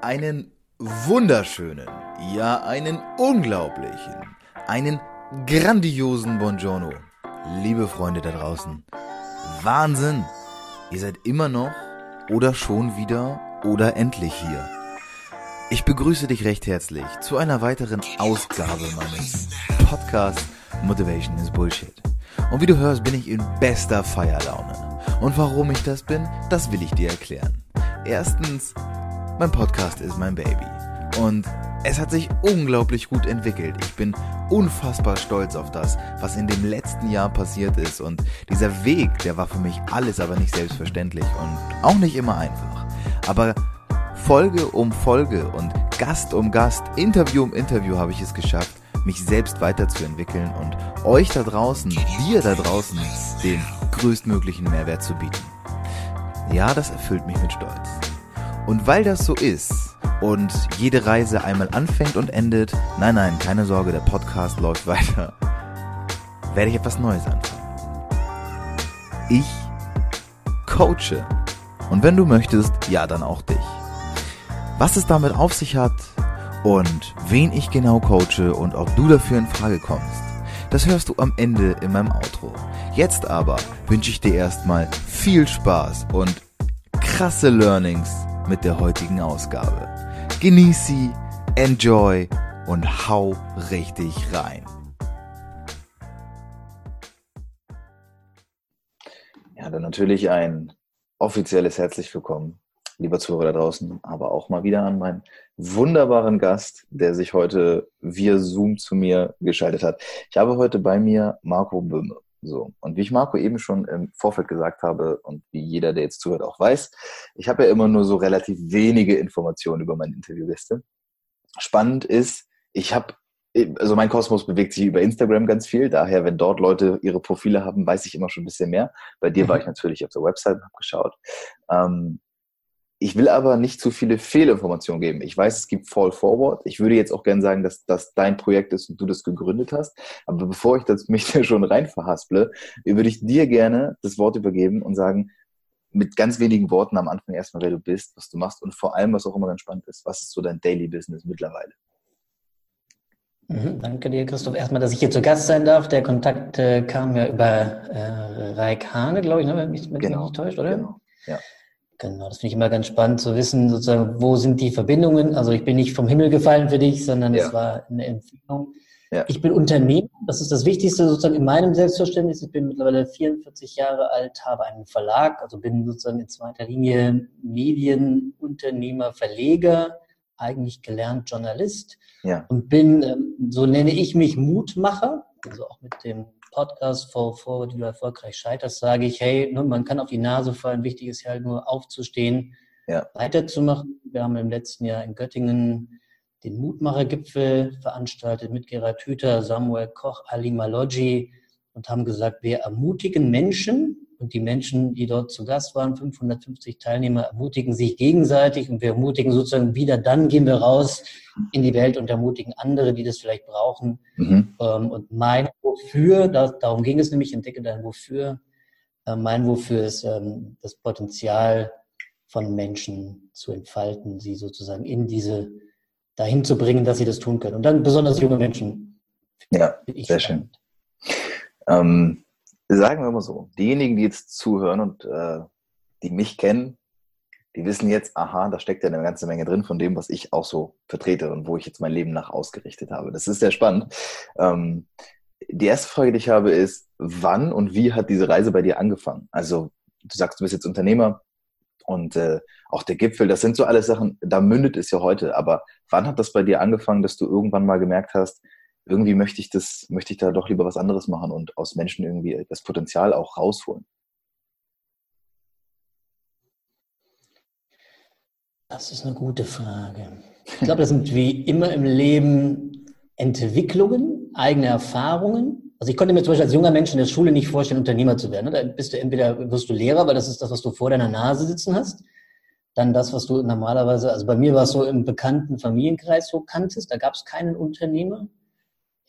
Einen wunderschönen, ja einen unglaublichen, einen grandiosen Buongiorno. Liebe Freunde da draußen. Wahnsinn! Ihr seid immer noch oder schon wieder oder endlich hier. Ich begrüße dich recht herzlich zu einer weiteren Ausgabe meines Podcasts Motivation is Bullshit. Und wie du hörst, bin ich in bester Feierlaune. Und warum ich das bin, das will ich dir erklären. Erstens, mein Podcast ist mein Baby. Und es hat sich unglaublich gut entwickelt. Ich bin unfassbar stolz auf das, was in dem letzten Jahr passiert ist. Und dieser Weg, der war für mich alles aber nicht selbstverständlich und auch nicht immer einfach. Aber Folge um Folge und Gast um Gast, Interview um Interview habe ich es geschafft, mich selbst weiterzuentwickeln und euch da draußen, dir da draußen, den größtmöglichen Mehrwert zu bieten. Ja, das erfüllt mich mit Stolz. Und weil das so ist und jede Reise einmal anfängt und endet, nein, nein, keine Sorge, der Podcast läuft weiter, werde ich etwas Neues anfangen. Ich coache. Und wenn du möchtest, ja, dann auch dich. Was es damit auf sich hat und wen ich genau coache und ob du dafür in Frage kommst, das hörst du am Ende in meinem Outro. Jetzt aber wünsche ich dir erstmal viel Spaß und krasse Learnings mit der heutigen Ausgabe. Genieß sie, enjoy und hau richtig rein. Ja, dann natürlich ein offizielles herzlich willkommen, lieber Zuhörer da draußen, aber auch mal wieder an meinen wunderbaren Gast, der sich heute via Zoom zu mir geschaltet hat. Ich habe heute bei mir Marco Böhme. So. Und wie ich Marco eben schon im Vorfeld gesagt habe und wie jeder, der jetzt zuhört, auch weiß, ich habe ja immer nur so relativ wenige Informationen über meine Interviewgäste. Spannend ist, ich habe, also mein Kosmos bewegt sich über Instagram ganz viel, daher, wenn dort Leute ihre Profile haben, weiß ich immer schon ein bisschen mehr. Bei dir war mhm. ich natürlich auf der Website und habe geschaut. Ähm, ich will aber nicht zu viele Fehlinformationen geben. Ich weiß, es gibt Fall Forward. Ich würde jetzt auch gerne sagen, dass das dein Projekt ist und du das gegründet hast. Aber bevor ich das mich da schon rein verhasple, würde ich dir gerne das Wort übergeben und sagen, mit ganz wenigen Worten am Anfang erstmal, wer du bist, was du machst und vor allem, was auch immer ganz spannend ist, was ist so dein Daily Business mittlerweile? Mhm, danke dir, Christoph. Erstmal, dass ich hier zu Gast sein darf. Der Kontakt äh, kam ja über äh, Raik Hane, glaube ich, ne, wenn mich, wenn genau, mich nicht täuscht, oder? Genau. Ja. Genau, das finde ich immer ganz spannend zu wissen, sozusagen, wo sind die Verbindungen? Also ich bin nicht vom Himmel gefallen für dich, sondern ja. es war eine Empfehlung. Ja. Ich bin Unternehmer, das ist das Wichtigste sozusagen in meinem Selbstverständnis. Ich bin mittlerweile 44 Jahre alt, habe einen Verlag, also bin sozusagen in zweiter Linie Medienunternehmer, Verleger, eigentlich gelernt Journalist ja. und bin, ähm, so nenne ich mich, Mutmacher, also auch mit dem Podcast For Forward, wie du erfolgreich scheiterst, sage ich, hey, ne, man kann auf die Nase fallen, wichtig ist ja halt nur aufzustehen, ja. weiterzumachen. Wir haben im letzten Jahr in Göttingen den Mutmachergipfel veranstaltet mit Gerhard Hüther, Samuel Koch, Ali Maloggi und haben gesagt, wir ermutigen Menschen, und die Menschen, die dort zu Gast waren, 550 Teilnehmer, ermutigen sich gegenseitig und wir ermutigen sozusagen wieder, dann gehen wir raus in die Welt und ermutigen andere, die das vielleicht brauchen. Mhm. Ähm, und mein Wofür, darum ging es nämlich, entdecke dein Wofür. Äh, mein Wofür ist ähm, das Potenzial von Menschen zu entfalten, sie sozusagen in diese, dahin zu bringen, dass sie das tun können. Und dann besonders junge Menschen. Ja, sehr schön. Ähm sagen wir mal so, diejenigen, die jetzt zuhören und äh, die mich kennen, die wissen jetzt, aha, da steckt ja eine ganze Menge drin von dem, was ich auch so vertrete und wo ich jetzt mein Leben nach ausgerichtet habe. Das ist sehr spannend. Ähm, die erste Frage, die ich habe, ist, wann und wie hat diese Reise bei dir angefangen? Also, du sagst, du bist jetzt Unternehmer und äh, auch der Gipfel, das sind so alles Sachen, da mündet es ja heute. Aber wann hat das bei dir angefangen, dass du irgendwann mal gemerkt hast, irgendwie möchte ich das, möchte ich da doch lieber was anderes machen und aus Menschen irgendwie das Potenzial auch rausholen. Das ist eine gute Frage. Ich glaube, das sind wie immer im Leben Entwicklungen, eigene Erfahrungen. Also ich konnte mir zum Beispiel als junger Mensch in der Schule nicht vorstellen, Unternehmer zu werden. Da bist du entweder wirst du Lehrer, weil das ist das, was du vor deiner Nase sitzen hast. Dann das, was du normalerweise, also bei mir war es so im bekannten Familienkreis so kanntest. Da gab es keinen Unternehmer.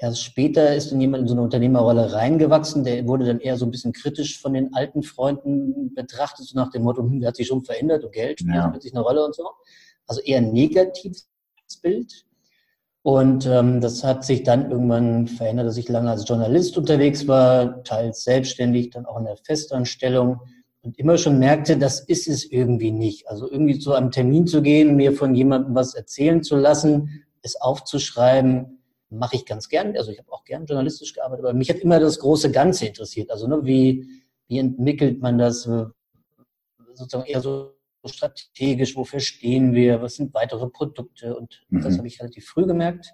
Erst später ist dann jemand in so eine Unternehmerrolle reingewachsen, der wurde dann eher so ein bisschen kritisch von den alten Freunden betrachtet, so nach dem Motto, hm, der hat sich schon verändert und Geld spielt ja. plötzlich eine Rolle und so. also eher ein negatives Bild. Und ähm, das hat sich dann irgendwann verändert, dass ich lange als Journalist unterwegs war, teils selbstständig, dann auch in der Festanstellung und immer schon merkte, das ist es irgendwie nicht. Also irgendwie so am Termin zu gehen, mir von jemandem was erzählen zu lassen, es aufzuschreiben, mache ich ganz gern. Also ich habe auch gern journalistisch gearbeitet, aber mich hat immer das große Ganze interessiert. Also ne, wie, wie entwickelt man das äh, sozusagen eher so strategisch, wofür stehen wir, was sind weitere Produkte und mhm. das habe ich relativ früh gemerkt.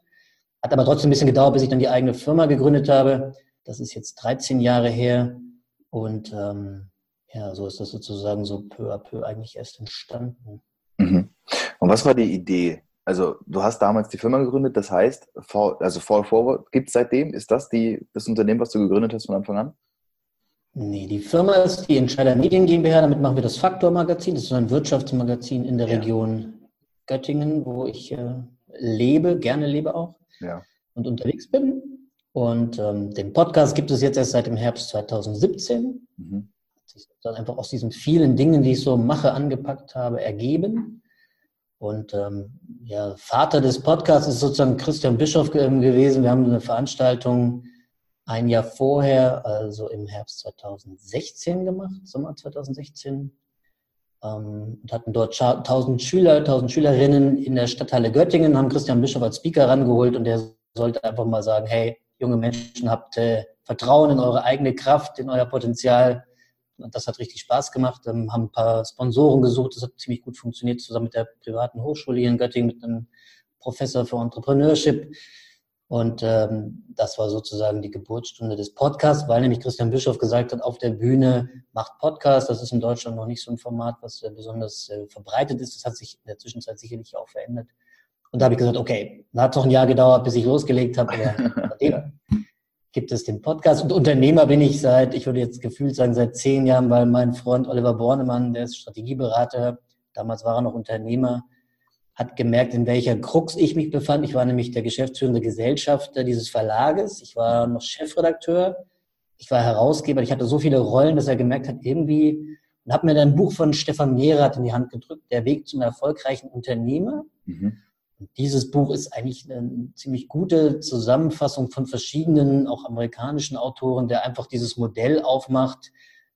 Hat aber trotzdem ein bisschen gedauert, bis ich dann die eigene Firma gegründet habe. Das ist jetzt 13 Jahre her und ähm, ja, so ist das sozusagen so peu à peu eigentlich erst entstanden. Mhm. Und was war die Idee? Also du hast damals die Firma gegründet, das heißt, also Fall Forward gibt es seitdem? Ist das die, das Unternehmen, was du gegründet hast von Anfang an? Nee, die Firma ist die Entscheider Medien GmbH, damit machen wir das Faktor-Magazin. Das ist ein Wirtschaftsmagazin in der ja. Region Göttingen, wo ich äh, lebe, gerne lebe auch ja. und unterwegs bin. Und ähm, den Podcast gibt es jetzt erst seit dem Herbst 2017. Mhm. Hat sich dann einfach aus diesen vielen Dingen, die ich so mache, angepackt habe, ergeben. Und ähm, ja, Vater des Podcasts ist sozusagen Christian Bischof ähm, gewesen. Wir haben eine Veranstaltung ein Jahr vorher, also im Herbst 2016 gemacht, Sommer 2016. Ähm, und hatten dort 1000 Schüler, 1000 Schülerinnen in der Stadthalle Göttingen, haben Christian Bischof als Speaker rangeholt und der sollte einfach mal sagen, hey, junge Menschen, habt äh, Vertrauen in eure eigene Kraft, in euer Potenzial. Und das hat richtig Spaß gemacht. Ähm, haben ein paar Sponsoren gesucht. Das hat ziemlich gut funktioniert, zusammen mit der privaten Hochschule hier in Göttingen, mit einem Professor für Entrepreneurship. Und ähm, das war sozusagen die Geburtsstunde des Podcasts, weil nämlich Christian Bischof gesagt hat, auf der Bühne macht Podcast. Das ist in Deutschland noch nicht so ein Format, was äh, besonders äh, verbreitet ist. Das hat sich in der Zwischenzeit sicherlich auch verändert. Und da habe ich gesagt, okay, hat doch ein Jahr gedauert, bis ich losgelegt habe. Ja. Gibt es den Podcast. Und Unternehmer bin ich seit, ich würde jetzt gefühlt sagen, seit zehn Jahren, weil mein Freund Oliver Bornemann, der ist Strategieberater, damals war er noch Unternehmer, hat gemerkt, in welcher Krux ich mich befand. Ich war nämlich der geschäftsführende Gesellschafter dieses Verlages. Ich war noch Chefredakteur. Ich war Herausgeber. Ich hatte so viele Rollen, dass er gemerkt hat, irgendwie, und hat mir dann ein Buch von Stefan Mehrath in die Hand gedrückt, Der Weg zum erfolgreichen Unternehmer. Mhm. Dieses Buch ist eigentlich eine ziemlich gute Zusammenfassung von verschiedenen, auch amerikanischen Autoren, der einfach dieses Modell aufmacht,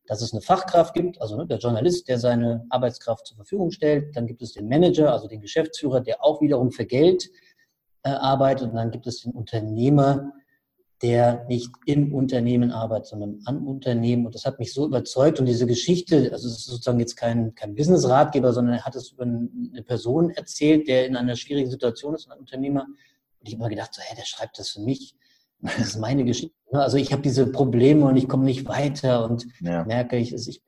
dass es eine Fachkraft gibt, also ne, der Journalist, der seine Arbeitskraft zur Verfügung stellt. Dann gibt es den Manager, also den Geschäftsführer, der auch wiederum für Geld äh, arbeitet. Und dann gibt es den Unternehmer, der nicht im Unternehmen arbeitet, sondern am Unternehmen. Und das hat mich so überzeugt. Und diese Geschichte, also es ist sozusagen jetzt kein, kein Business-Ratgeber, sondern er hat es über eine Person erzählt, der in einer schwierigen Situation ist, ein Unternehmer. Und ich habe mir gedacht, so, hey, der schreibt das für mich. Das ist meine Geschichte. Also ich habe diese Probleme und ich komme nicht weiter und ja. merke ich, ich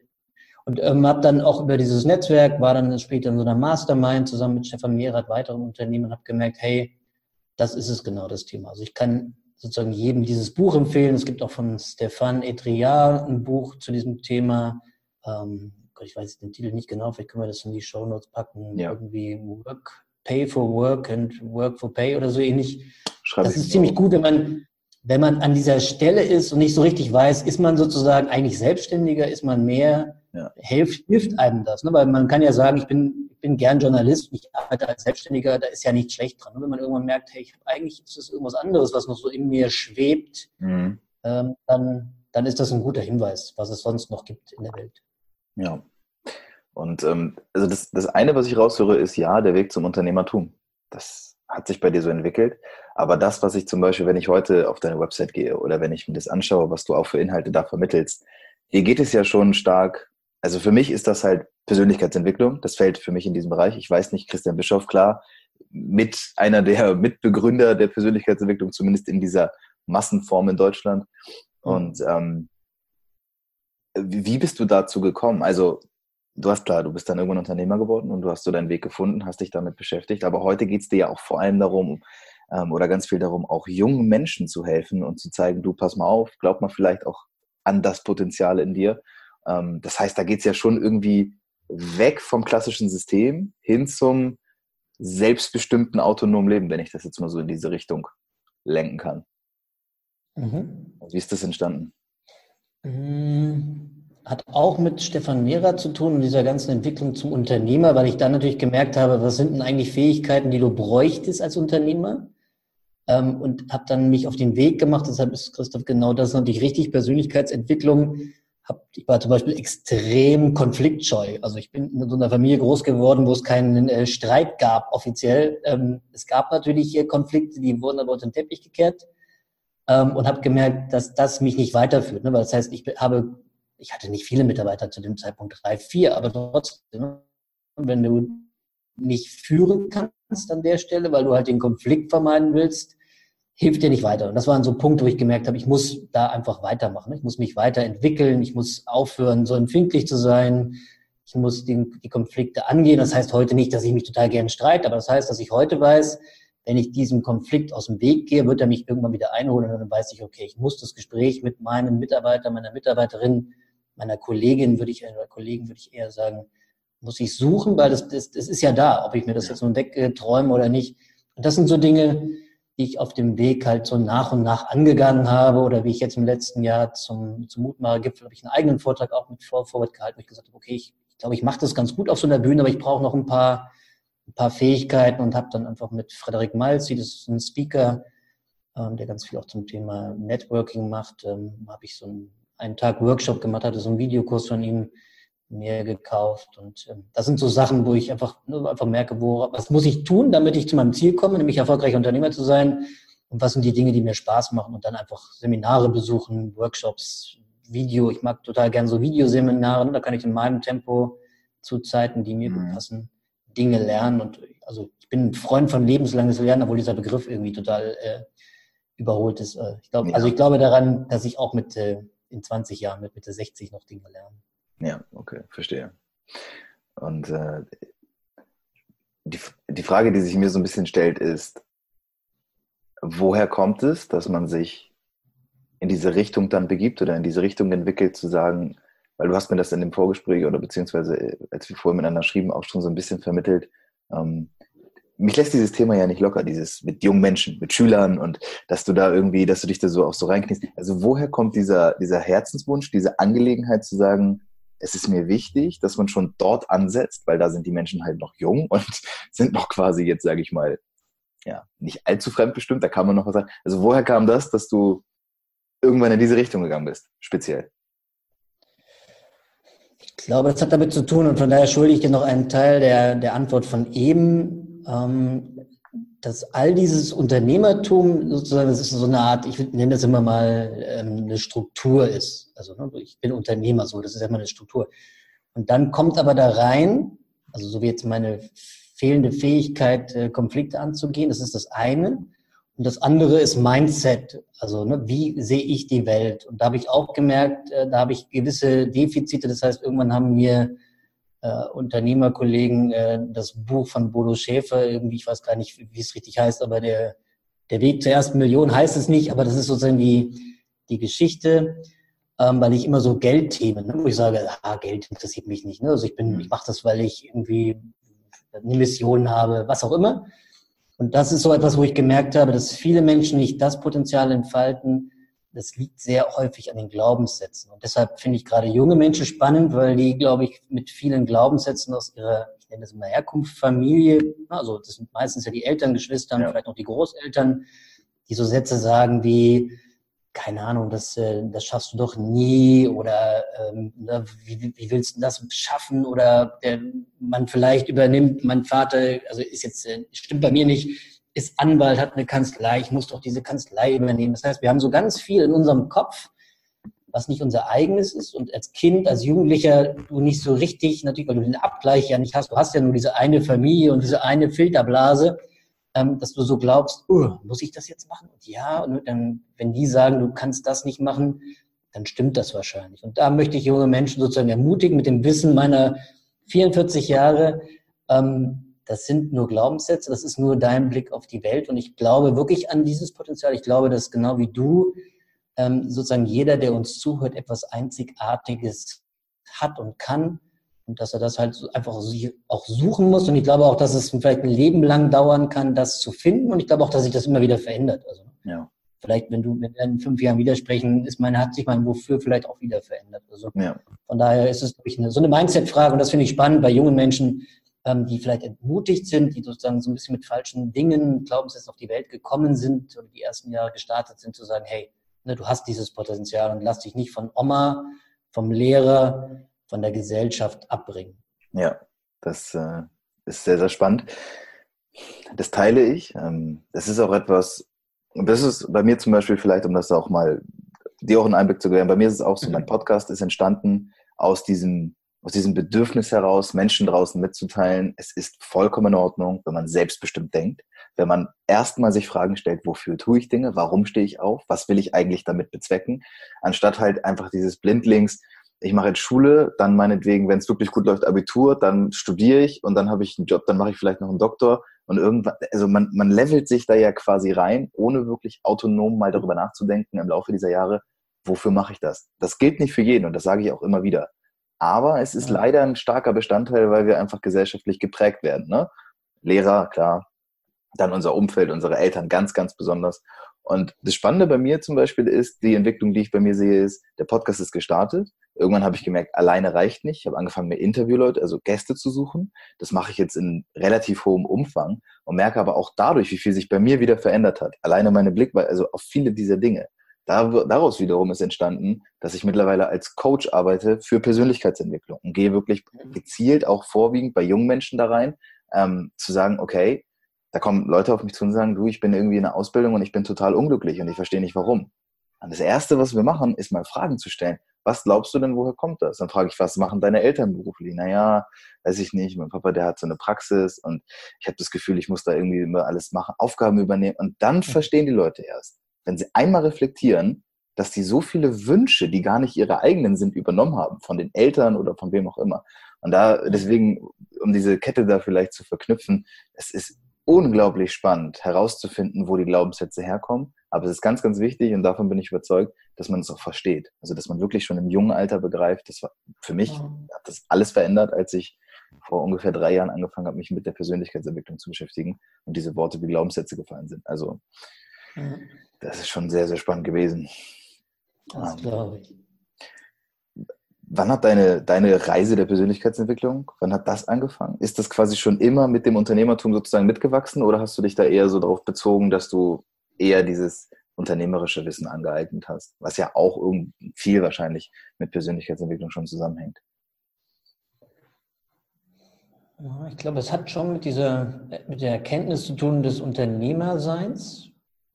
und ähm, habe dann auch über dieses Netzwerk, war dann später in so einer Mastermind zusammen mit Stefan Mehrath, weiteren Unternehmen habe gemerkt, hey, das ist es genau, das Thema. Also ich kann sozusagen jedem dieses Buch empfehlen. Es gibt auch von Stefan Etriard ein Buch zu diesem Thema. Ähm, ich weiß den Titel nicht genau, vielleicht können wir das in die Show Notes packen. Ja. Irgendwie Work, Pay for Work and Work for Pay oder so ähnlich. Schreib das ist ziemlich gut, wenn man wenn man an dieser Stelle ist und nicht so richtig weiß, ist man sozusagen eigentlich selbstständiger, ist man mehr, ja. hilft, hilft einem das. Ne? Weil man kann ja sagen, ich bin, bin gern Journalist, ich arbeite als Selbstständiger, da ist ja nichts schlecht dran. Und wenn man irgendwann merkt, hey, ich habe eigentlich ist das irgendwas anderes, was noch so in mir schwebt, mhm. ähm, dann, dann ist das ein guter Hinweis, was es sonst noch gibt in der Welt. Ja. Und ähm, also das, das eine, was ich raushöre, ist ja der Weg zum Unternehmertum. Das hat sich bei dir so entwickelt. Aber das, was ich zum Beispiel, wenn ich heute auf deine Website gehe oder wenn ich mir das anschaue, was du auch für Inhalte da vermittelst, hier geht es ja schon stark. Also für mich ist das halt Persönlichkeitsentwicklung. Das fällt für mich in diesem Bereich. Ich weiß nicht, Christian Bischof, klar, mit einer der Mitbegründer der Persönlichkeitsentwicklung, zumindest in dieser Massenform in Deutschland. Und ähm, wie bist du dazu gekommen? Also du hast klar, du bist dann irgendwann Unternehmer geworden und du hast so deinen Weg gefunden, hast dich damit beschäftigt. Aber heute geht es dir ja auch vor allem darum, ähm, oder ganz viel darum, auch jungen Menschen zu helfen und zu zeigen, du pass mal auf, glaub mal vielleicht auch an das Potenzial in dir. Ähm, das heißt, da geht es ja schon irgendwie weg vom klassischen System hin zum selbstbestimmten autonomen Leben, wenn ich das jetzt mal so in diese Richtung lenken kann. Mhm. Wie ist das entstanden? Mhm. hat auch mit Stefan Mehrer zu tun und dieser ganzen Entwicklung zum Unternehmer, weil ich dann natürlich gemerkt habe, was sind denn eigentlich Fähigkeiten, die du bräuchtest als Unternehmer? Ähm, und habe dann mich auf den Weg gemacht, deshalb ist Christoph genau das natürlich richtig, Persönlichkeitsentwicklung. Hab, ich war zum Beispiel extrem konfliktscheu. Also ich bin in so einer Familie groß geworden, wo es keinen äh, Streit gab offiziell. Ähm, es gab natürlich hier Konflikte, die wurden aber unter den Teppich gekehrt ähm, und habe gemerkt, dass das mich nicht weiterführt. Ne? Weil das heißt, ich habe ich hatte nicht viele Mitarbeiter zu dem Zeitpunkt, drei, vier, aber trotzdem, wenn du nicht führen kannst an der Stelle, weil du halt den Konflikt vermeiden willst, hilft dir nicht weiter. Und das waren so Punkte, wo ich gemerkt habe, ich muss da einfach weitermachen. Ich muss mich weiterentwickeln, ich muss aufhören, so empfindlich zu sein. Ich muss die, die Konflikte angehen. Das heißt heute nicht, dass ich mich total gern streite, aber das heißt, dass ich heute weiß, wenn ich diesem Konflikt aus dem Weg gehe, wird er mich irgendwann wieder einholen und dann weiß ich, okay, ich muss das Gespräch mit meinem Mitarbeiter, meiner Mitarbeiterin meiner Kollegin würde ich, oder Kollegen würde ich eher sagen, muss ich suchen, weil das, das, das ist ja da, ob ich mir das jetzt nun wegträume oder nicht. Und das sind so Dinge, die ich auf dem Weg halt so nach und nach angegangen habe oder wie ich jetzt im letzten Jahr zum, zum Mutmacher-Gipfel habe ich einen eigenen Vortrag auch mit Vorwort gehalten, wo ich gesagt habe, okay, ich, glaube, ich mache das ganz gut auf so einer Bühne, aber ich brauche noch ein paar, ein paar Fähigkeiten und habe dann einfach mit Frederik Malzi, das ist ein Speaker, ähm, der ganz viel auch zum Thema Networking macht, ähm, habe ich so ein einen Tag Workshop gemacht, hatte so einen Videokurs von ihm mir gekauft. Und äh, das sind so Sachen, wo ich einfach, ne, einfach merke, wo, was muss ich tun, damit ich zu meinem Ziel komme, nämlich erfolgreicher Unternehmer zu sein. Und was sind die Dinge, die mir Spaß machen und dann einfach Seminare besuchen, Workshops, Video. Ich mag total gern so Videoseminare. Ne? Da kann ich in meinem Tempo zu Zeiten, die mir mhm. gut passen, Dinge lernen. Und also ich bin ein Freund von lebenslanges Lernen, obwohl dieser Begriff irgendwie total äh, überholt ist. Äh, ich glaube, ja. also ich glaube daran, dass ich auch mit äh, in 20 Jahren mit Mitte 60 noch Dinge lernen. Ja, okay, verstehe. Und äh, die, die Frage, die sich mir so ein bisschen stellt, ist, woher kommt es, dass man sich in diese Richtung dann begibt oder in diese Richtung entwickelt, zu sagen, weil du hast mir das in dem Vorgespräch oder beziehungsweise äh, als wir vorher miteinander schrieben, auch schon so ein bisschen vermittelt, ähm, mich lässt dieses Thema ja nicht locker, dieses mit jungen Menschen, mit Schülern und dass du da irgendwie, dass du dich da so auch so reinkniest. Also woher kommt dieser, dieser Herzenswunsch, diese Angelegenheit zu sagen, es ist mir wichtig, dass man schon dort ansetzt, weil da sind die Menschen halt noch jung und sind noch quasi jetzt, sage ich mal, ja, nicht allzu fremdbestimmt, da kann man noch was sagen. Also woher kam das, dass du irgendwann in diese Richtung gegangen bist, speziell? Ich glaube, das hat damit zu tun und von daher schulde ich dir noch einen Teil der, der Antwort von eben ähm, dass all dieses Unternehmertum sozusagen, das ist so eine Art, ich nenne das immer mal ähm, eine Struktur ist. Also ne, ich bin Unternehmer, so, das ist immer eine Struktur. Und dann kommt aber da rein, also so wie jetzt meine fehlende Fähigkeit, äh, Konflikte anzugehen, das ist das eine. Und das andere ist Mindset. Also ne, wie sehe ich die Welt? Und da habe ich auch gemerkt, äh, da habe ich gewisse Defizite. Das heißt, irgendwann haben mir äh, Unternehmerkollegen äh, das Buch von Bodo Schäfer, irgendwie, ich weiß gar nicht, wie, es richtig heißt, aber der, der Weg zur ersten Million heißt es nicht, aber das ist sozusagen die, die Geschichte, ähm, weil ich immer so Geldthemen, ne, wo ich sage, ah, Geld interessiert mich nicht. Ne? Also ich bin, mhm. ich mache das, weil ich irgendwie eine Mission habe, was auch immer. Und das ist so etwas, wo ich gemerkt habe, dass viele Menschen nicht das Potenzial entfalten, das liegt sehr häufig an den Glaubenssätzen. Und deshalb finde ich gerade junge Menschen spannend, weil die, glaube ich, mit vielen Glaubenssätzen aus ihrer, ich nenne das immer Herkunft, Familie, also das sind meistens ja die Eltern, Geschwister, ja. vielleicht noch die Großeltern, die so Sätze sagen wie, keine Ahnung, das, äh, das schaffst du doch nie oder ähm, ne, wie, wie willst du das schaffen oder der, man vielleicht übernimmt, mein Vater, also ist jetzt, äh, stimmt bei mir nicht, ist Anwalt, hat eine Kanzlei, ich muss doch diese Kanzlei übernehmen. Das heißt, wir haben so ganz viel in unserem Kopf, was nicht unser eigenes ist und als Kind, als Jugendlicher du nicht so richtig, natürlich, weil du den Abgleich ja nicht hast, du hast ja nur diese eine Familie und diese eine Filterblase, ähm, dass du so glaubst, oh, muss ich das jetzt machen? Und ja, und dann, wenn die sagen, du kannst das nicht machen, dann stimmt das wahrscheinlich. Und da möchte ich junge Menschen sozusagen ermutigen, mit dem Wissen meiner 44 Jahre, ähm, das sind nur Glaubenssätze, das ist nur dein Blick auf die Welt. Und ich glaube wirklich an dieses Potenzial. Ich glaube, dass genau wie du ähm, sozusagen jeder, der uns zuhört, etwas Einzigartiges hat und kann. Und dass er das halt einfach auch suchen muss. Und ich glaube auch, dass es vielleicht ein Leben lang dauern kann, das zu finden. Und ich glaube auch, dass sich das immer wieder verändert. Also, ja. vielleicht, wenn du wir in fünf Jahren widersprechen, ist mein, hat sich mein Wofür vielleicht auch wieder verändert. Also ja. von daher ist es ich, eine, so eine Mindset-Frage und das finde ich spannend bei jungen Menschen, ähm, die vielleicht entmutigt sind, die sozusagen so ein bisschen mit falschen Dingen, Glaubenssätzen auf die Welt gekommen sind oder die ersten Jahre gestartet sind, zu sagen, hey, ne, du hast dieses Potenzial und lass dich nicht von Oma, vom Lehrer, von der Gesellschaft abbringen. Ja, das äh, ist sehr, sehr spannend. Das teile ich. Ähm, das ist auch etwas, und das ist bei mir zum Beispiel vielleicht, um das auch mal dir auch einen Einblick zu geben, bei mir ist es auch so, mein Podcast ist entstanden aus diesem, aus diesem Bedürfnis heraus, Menschen draußen mitzuteilen, es ist vollkommen in Ordnung, wenn man selbstbestimmt denkt, wenn man erstmal sich Fragen stellt, wofür tue ich Dinge, warum stehe ich auf, was will ich eigentlich damit bezwecken, anstatt halt einfach dieses Blindlings, ich mache jetzt Schule, dann meinetwegen, wenn es wirklich gut läuft, Abitur, dann studiere ich und dann habe ich einen Job, dann mache ich vielleicht noch einen Doktor und irgendwann, also man, man levelt sich da ja quasi rein, ohne wirklich autonom mal darüber nachzudenken im Laufe dieser Jahre, wofür mache ich das? Das gilt nicht für jeden und das sage ich auch immer wieder. Aber es ist ja. leider ein starker Bestandteil, weil wir einfach gesellschaftlich geprägt werden. Ne? Lehrer, klar, dann unser Umfeld, unsere Eltern ganz, ganz besonders. Und das Spannende bei mir zum Beispiel ist, die Entwicklung, die ich bei mir sehe, ist, der Podcast ist gestartet. Irgendwann habe ich gemerkt, alleine reicht nicht. Ich habe angefangen, mir Interviewleute, also Gäste zu suchen. Das mache ich jetzt in relativ hohem Umfang und merke aber auch dadurch, wie viel sich bei mir wieder verändert hat. Alleine meine Blickweise, also auf viele dieser Dinge. Daraus wiederum ist entstanden, dass ich mittlerweile als Coach arbeite für Persönlichkeitsentwicklung und gehe wirklich gezielt auch vorwiegend bei jungen Menschen da rein, ähm, zu sagen, okay, da kommen Leute auf mich zu und sagen, du, ich bin irgendwie in der Ausbildung und ich bin total unglücklich und ich verstehe nicht warum. Und das Erste, was wir machen, ist mal Fragen zu stellen. Was glaubst du denn, woher kommt das? Dann frage ich, was machen deine Eltern beruflich? Naja, weiß ich nicht. Mein Papa, der hat so eine Praxis und ich habe das Gefühl, ich muss da irgendwie immer alles machen, Aufgaben übernehmen. Und dann verstehen die Leute erst, wenn sie einmal reflektieren, dass die so viele Wünsche, die gar nicht ihre eigenen sind, übernommen haben, von den Eltern oder von wem auch immer. Und da, deswegen, um diese Kette da vielleicht zu verknüpfen, es ist unglaublich spannend herauszufinden, wo die Glaubenssätze herkommen. Aber es ist ganz, ganz wichtig und davon bin ich überzeugt, dass man es auch versteht. Also, dass man wirklich schon im jungen Alter begreift. Das war für mich, hat das alles verändert, als ich vor ungefähr drei Jahren angefangen habe, mich mit der Persönlichkeitsentwicklung zu beschäftigen und diese Worte wie Glaubenssätze gefallen sind. Also, das ist schon sehr, sehr spannend gewesen. Das glaube ich. Wann hat deine, deine Reise der Persönlichkeitsentwicklung, wann hat das angefangen? Ist das quasi schon immer mit dem Unternehmertum sozusagen mitgewachsen oder hast du dich da eher so darauf bezogen, dass du eher dieses unternehmerische Wissen angeeignet hast, was ja auch viel wahrscheinlich mit Persönlichkeitsentwicklung schon zusammenhängt? ich glaube, es hat schon mit dieser, mit der Erkenntnis zu tun des Unternehmerseins,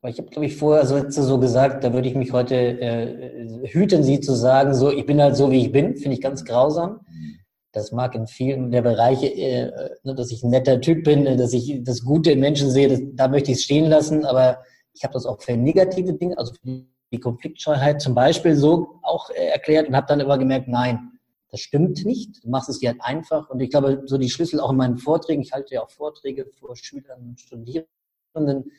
ich habe, glaube ich, vorher so, so gesagt, da würde ich mich heute äh, hüten, Sie zu sagen, so, ich bin halt so, wie ich bin, finde ich ganz grausam. Das mag in vielen der Bereiche, äh, ne, dass ich ein netter Typ bin, äh, dass ich das Gute in Menschen sehe, das, da möchte ich es stehen lassen, aber ich habe das auch für negative Dinge, also für die Konfliktscheuheit zum Beispiel so auch äh, erklärt und habe dann immer gemerkt, nein, das stimmt nicht. Du machst es dir halt einfach. Und ich glaube, so die Schlüssel auch in meinen Vorträgen, ich halte ja auch Vorträge vor Schülern und Studierenden,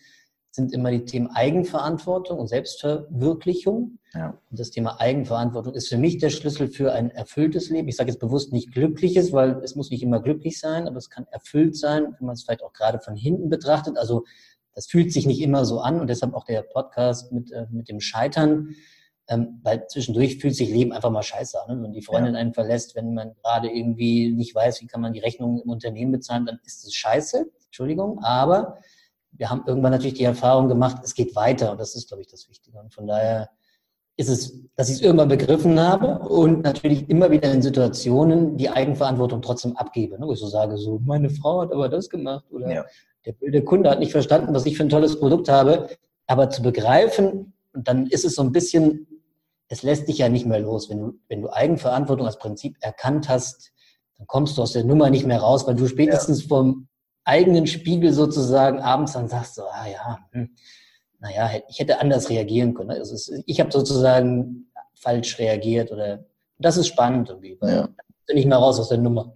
sind immer die Themen Eigenverantwortung und Selbstverwirklichung. Ja. Und das Thema Eigenverantwortung ist für mich der Schlüssel für ein erfülltes Leben. Ich sage jetzt bewusst nicht glückliches, weil es muss nicht immer glücklich sein, aber es kann erfüllt sein, wenn man es vielleicht auch gerade von hinten betrachtet. Also das fühlt sich nicht immer so an und deshalb auch der Podcast mit, äh, mit dem Scheitern. Ähm, weil zwischendurch fühlt sich Leben einfach mal scheiße an. Ne? Wenn die Freundin ja. einen verlässt, wenn man gerade irgendwie nicht weiß, wie kann man die Rechnung im Unternehmen bezahlen, dann ist es scheiße. Entschuldigung. Aber wir haben irgendwann natürlich die Erfahrung gemacht, es geht weiter und das ist, glaube ich, das Wichtige. Und von daher ist es, dass ich es irgendwann begriffen habe und natürlich immer wieder in Situationen die Eigenverantwortung trotzdem abgebe. Ne? Wo ich so sage, so, meine Frau hat aber das gemacht oder ja. der, der Kunde hat nicht verstanden, was ich für ein tolles Produkt habe. Aber zu begreifen, und dann ist es so ein bisschen, es lässt dich ja nicht mehr los. Wenn du, wenn du Eigenverantwortung als Prinzip erkannt hast, dann kommst du aus der Nummer nicht mehr raus, weil du spätestens ja. vom eigenen Spiegel sozusagen abends dann sagst, so, ah ja, hm, naja, ich hätte anders reagieren können. Also es, ich habe sozusagen falsch reagiert oder das ist spannend irgendwie, weil ja. bin ich mal raus aus der Nummer.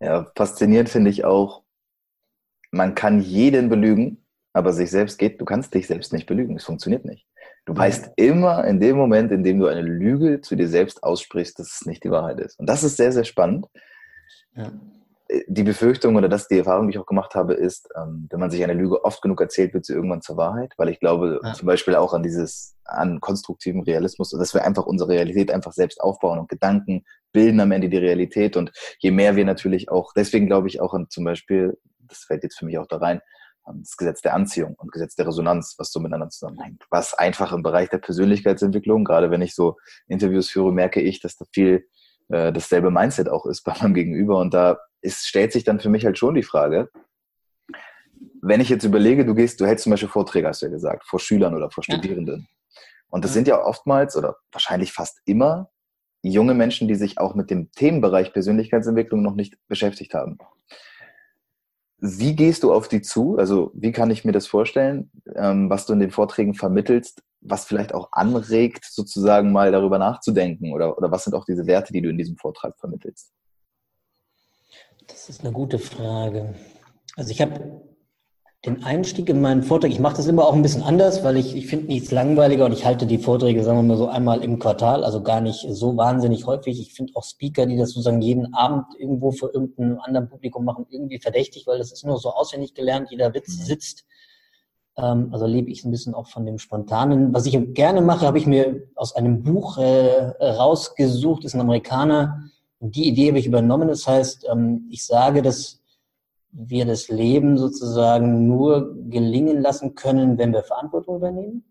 Ja, faszinierend finde ich auch, man kann jeden belügen, aber sich selbst geht, du kannst dich selbst nicht belügen, es funktioniert nicht. Du weißt immer in dem Moment, in dem du eine Lüge zu dir selbst aussprichst, dass es nicht die Wahrheit ist. Und das ist sehr, sehr spannend. Ja die Befürchtung oder das die Erfahrung, die ich auch gemacht habe, ist, ähm, wenn man sich eine Lüge oft genug erzählt, wird sie irgendwann zur Wahrheit, weil ich glaube ja. zum Beispiel auch an dieses, an konstruktiven Realismus, dass wir einfach unsere Realität einfach selbst aufbauen und Gedanken bilden am Ende die Realität und je mehr wir natürlich auch, deswegen glaube ich auch an zum Beispiel, das fällt jetzt für mich auch da rein, das Gesetz der Anziehung und Gesetz der Resonanz, was so miteinander zusammenhängt. Was einfach im Bereich der Persönlichkeitsentwicklung, gerade wenn ich so Interviews führe, merke ich, dass da viel äh, dasselbe Mindset auch ist bei meinem Gegenüber. Und da ist, stellt sich dann für mich halt schon die Frage, wenn ich jetzt überlege, du gehst, du hältst zum Beispiel Vorträge, hast du ja gesagt, vor Schülern oder vor Studierenden. Ja. Und das ja. sind ja oftmals oder wahrscheinlich fast immer junge Menschen, die sich auch mit dem Themenbereich Persönlichkeitsentwicklung noch nicht beschäftigt haben. Wie gehst du auf die zu? Also wie kann ich mir das vorstellen, ähm, was du in den Vorträgen vermittelst, was vielleicht auch anregt, sozusagen mal darüber nachzudenken? Oder, oder was sind auch diese Werte, die du in diesem Vortrag vermittelst? Das ist eine gute Frage. Also ich habe den Einstieg in meinen Vortrag, ich mache das immer auch ein bisschen anders, weil ich, ich finde nichts langweiliger und ich halte die Vorträge, sagen wir mal so einmal im Quartal, also gar nicht so wahnsinnig häufig. Ich finde auch Speaker, die das sozusagen jeden Abend irgendwo für irgendein anderen Publikum machen, irgendwie verdächtig, weil das ist nur so auswendig gelernt, jeder Witz mhm. sitzt. Ähm, also lebe ich ein bisschen auch von dem Spontanen. Was ich gerne mache, habe ich mir aus einem Buch äh, rausgesucht, ist ein Amerikaner. Und die Idee habe ich übernommen. Das heißt, ähm, ich sage, dass wir das Leben sozusagen nur gelingen lassen können, wenn wir Verantwortung übernehmen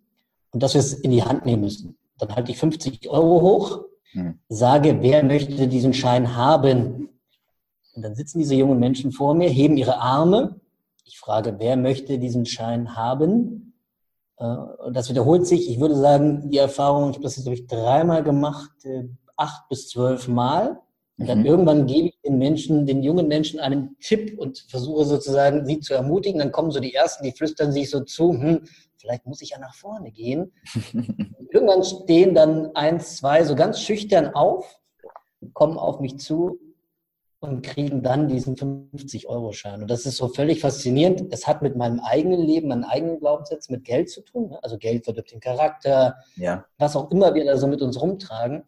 und dass wir es in die Hand nehmen müssen. Dann halte ich 50 Euro hoch, hm. sage, wer möchte diesen Schein haben? Und dann sitzen diese jungen Menschen vor mir, heben ihre Arme. Ich frage, wer möchte diesen Schein haben? Äh, und das wiederholt sich. Ich würde sagen, die Erfahrung, ich habe das jetzt, glaube ich, dreimal gemacht, äh, acht bis zwölf Mal. Und dann mhm. irgendwann gebe ich den Menschen, den jungen Menschen einen Tipp und versuche sozusagen, sie zu ermutigen. Dann kommen so die Ersten, die flüstern sich so zu, hm, vielleicht muss ich ja nach vorne gehen. irgendwann stehen dann eins, zwei so ganz schüchtern auf, kommen auf mich zu und kriegen dann diesen 50-Euro-Schein. Und das ist so völlig faszinierend. Es hat mit meinem eigenen Leben, meinen eigenen Glaubenssätzen, mit Geld zu tun. Ne? Also Geld verdirbt den Charakter, ja. was auch immer wir da so mit uns rumtragen.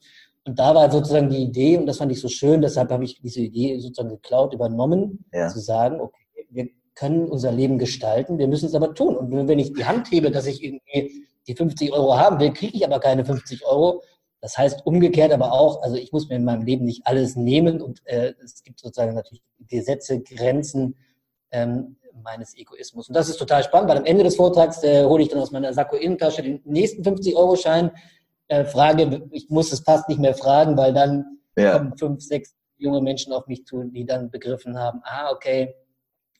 Und da war sozusagen die Idee, und das fand ich so schön, deshalb habe ich diese Idee sozusagen geklaut, übernommen, ja. zu sagen, okay, wir können unser Leben gestalten, wir müssen es aber tun. Und wenn ich die Hand hebe, dass ich irgendwie die 50 Euro haben will, kriege ich aber keine 50 Euro. Das heißt umgekehrt aber auch, also ich muss mir in meinem Leben nicht alles nehmen und äh, es gibt sozusagen natürlich Gesetze, Grenzen ähm, meines Egoismus. Und das ist total spannend, weil am Ende des Vortrags äh, hole ich dann aus meiner Sakko-Innentasche den nächsten 50-Euro-Schein, äh, frage, ich muss es fast nicht mehr fragen, weil dann ja. kommen fünf, sechs junge Menschen auf mich zu, die dann begriffen haben, ah, okay,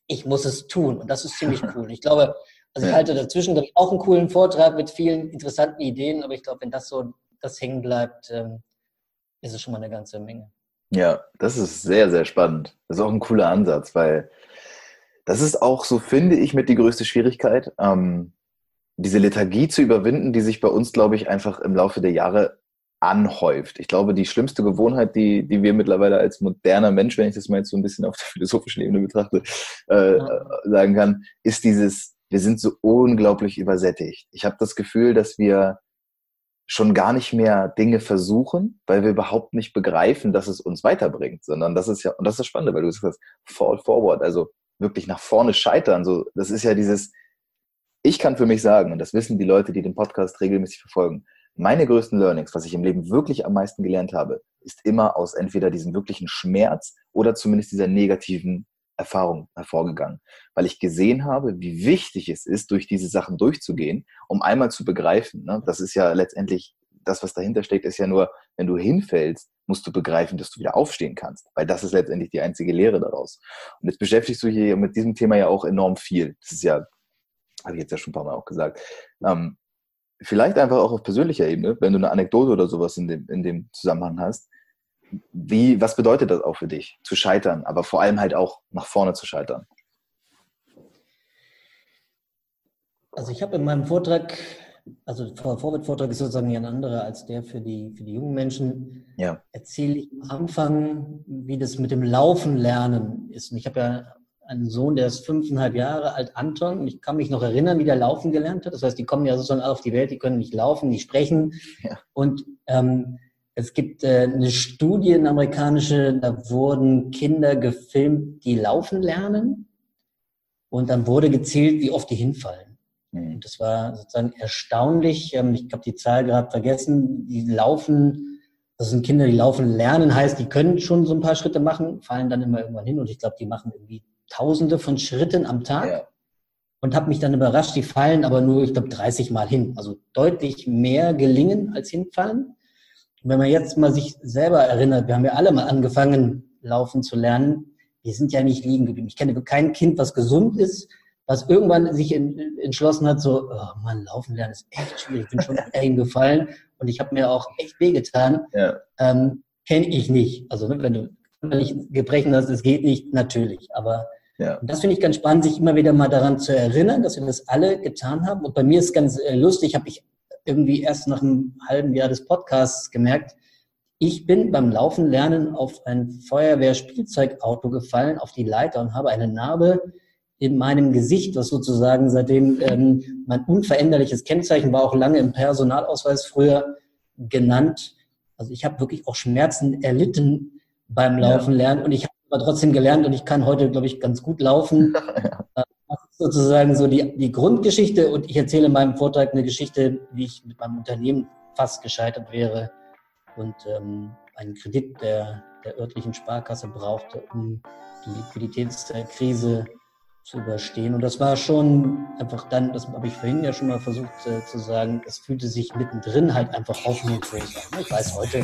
ich muss es tun. Und das ist ziemlich cool. Ich glaube, also ich halte dazwischen auch einen coolen Vortrag mit vielen interessanten Ideen, aber ich glaube, wenn das so das hängen bleibt, ähm, ist es schon mal eine ganze Menge. Ja, das ist sehr, sehr spannend. Das ist auch ein cooler Ansatz, weil das ist auch, so finde ich, mit die größte Schwierigkeit. Ähm, diese Lethargie zu überwinden, die sich bei uns, glaube ich, einfach im Laufe der Jahre anhäuft. Ich glaube, die schlimmste Gewohnheit, die, die wir mittlerweile als moderner Mensch, wenn ich das mal jetzt so ein bisschen auf der philosophischen Ebene betrachte, äh, ja. sagen kann, ist dieses, wir sind so unglaublich übersättigt. Ich habe das Gefühl, dass wir schon gar nicht mehr Dinge versuchen, weil wir überhaupt nicht begreifen, dass es uns weiterbringt, sondern das ist ja, und das ist das Spannende, weil du sagst, fall forward, also wirklich nach vorne scheitern, so, das ist ja dieses, ich kann für mich sagen, und das wissen die Leute, die den Podcast regelmäßig verfolgen, meine größten Learnings, was ich im Leben wirklich am meisten gelernt habe, ist immer aus entweder diesem wirklichen Schmerz oder zumindest dieser negativen Erfahrung hervorgegangen, weil ich gesehen habe, wie wichtig es ist, durch diese Sachen durchzugehen, um einmal zu begreifen. Ne? Das ist ja letztendlich das, was dahinter steckt, ist ja nur, wenn du hinfällst, musst du begreifen, dass du wieder aufstehen kannst, weil das ist letztendlich die einzige Lehre daraus. Und jetzt beschäftigst du hier mit diesem Thema ja auch enorm viel. Das ist ja habe ich jetzt ja schon ein paar Mal auch gesagt. Ähm, vielleicht einfach auch auf persönlicher Ebene, wenn du eine Anekdote oder sowas in dem, in dem Zusammenhang hast. Wie, was bedeutet das auch für dich, zu scheitern, aber vor allem halt auch nach vorne zu scheitern? Also ich habe in meinem Vortrag, also der Vorwärtsvortrag ist sozusagen ein anderer als der für die, für die jungen Menschen. Ja. Erzähle ich am Anfang, wie das mit dem Laufen lernen ist. Und ich habe ja einen Sohn, der ist fünfeinhalb Jahre alt, Anton. Und ich kann mich noch erinnern, wie der laufen gelernt hat. Das heißt, die kommen ja sozusagen auf die Welt, die können nicht laufen, nicht sprechen. Ja. Und ähm, es gibt äh, eine Studie, eine amerikanische, da wurden Kinder gefilmt, die laufen lernen. Und dann wurde gezählt, wie oft die hinfallen. Mhm. Und das war sozusagen erstaunlich. Ähm, ich habe die Zahl gerade vergessen. Die laufen, das sind Kinder, die laufen lernen, heißt, die können schon so ein paar Schritte machen, fallen dann immer irgendwann hin. Und ich glaube, die machen irgendwie Tausende von Schritten am Tag. Ja. Und habe mich dann überrascht, die fallen aber nur, ich glaube, 30 Mal hin. Also deutlich mehr gelingen als hinfallen. Und wenn man jetzt mal sich selber erinnert, wir haben ja alle mal angefangen, laufen zu lernen. Wir sind ja nicht liegen geblieben. Ich kenne kein Kind, was gesund ist, was irgendwann sich entschlossen hat, so, oh Mann, laufen lernen ist echt schwierig. Ich bin schon hingefallen und ich habe mir auch echt wehgetan. Ja. Ähm, kenne ich nicht. Also wenn du nicht Gebrechen hast, es geht nicht, natürlich. Aber ja. das finde ich ganz spannend, sich immer wieder mal daran zu erinnern, dass wir das alle getan haben. Und bei mir ist ganz äh, lustig, habe ich irgendwie erst nach einem halben Jahr des Podcasts gemerkt, ich bin beim Laufen lernen auf ein Feuerwehrspielzeugauto gefallen, auf die Leiter und habe eine Narbe in meinem Gesicht, was sozusagen seitdem ähm, mein unveränderliches Kennzeichen war, auch lange im Personalausweis früher genannt. Also ich habe wirklich auch Schmerzen erlitten beim Laufen lernen und ich habe aber trotzdem gelernt und ich kann heute, glaube ich, ganz gut laufen. sozusagen so die, die Grundgeschichte und ich erzähle in meinem Vortrag eine Geschichte, wie ich mit meinem Unternehmen fast gescheitert wäre und ähm, einen Kredit der, der örtlichen Sparkasse brauchte, um die Liquiditätskrise zu überstehen. Und das war schon einfach dann, das habe ich vorhin ja schon mal versucht äh, zu sagen, es fühlte sich mittendrin halt einfach hoffnungslos an. Ich weiß heute,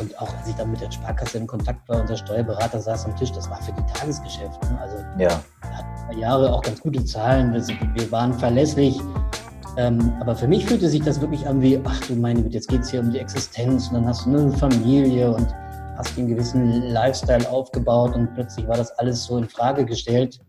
und auch als ich dann mit der Sparkasse in Kontakt war, unser Steuerberater saß am Tisch, das war für die Tagesgeschäft. Ne? Also ja. wir hatten Jahre auch ganz gute Zahlen, wir waren verlässlich. Ähm, aber für mich fühlte sich das wirklich an wie, ach du meine Güte, jetzt geht es hier um die Existenz und dann hast du eine Familie und hast einen gewissen Lifestyle aufgebaut und plötzlich war das alles so in Frage gestellt.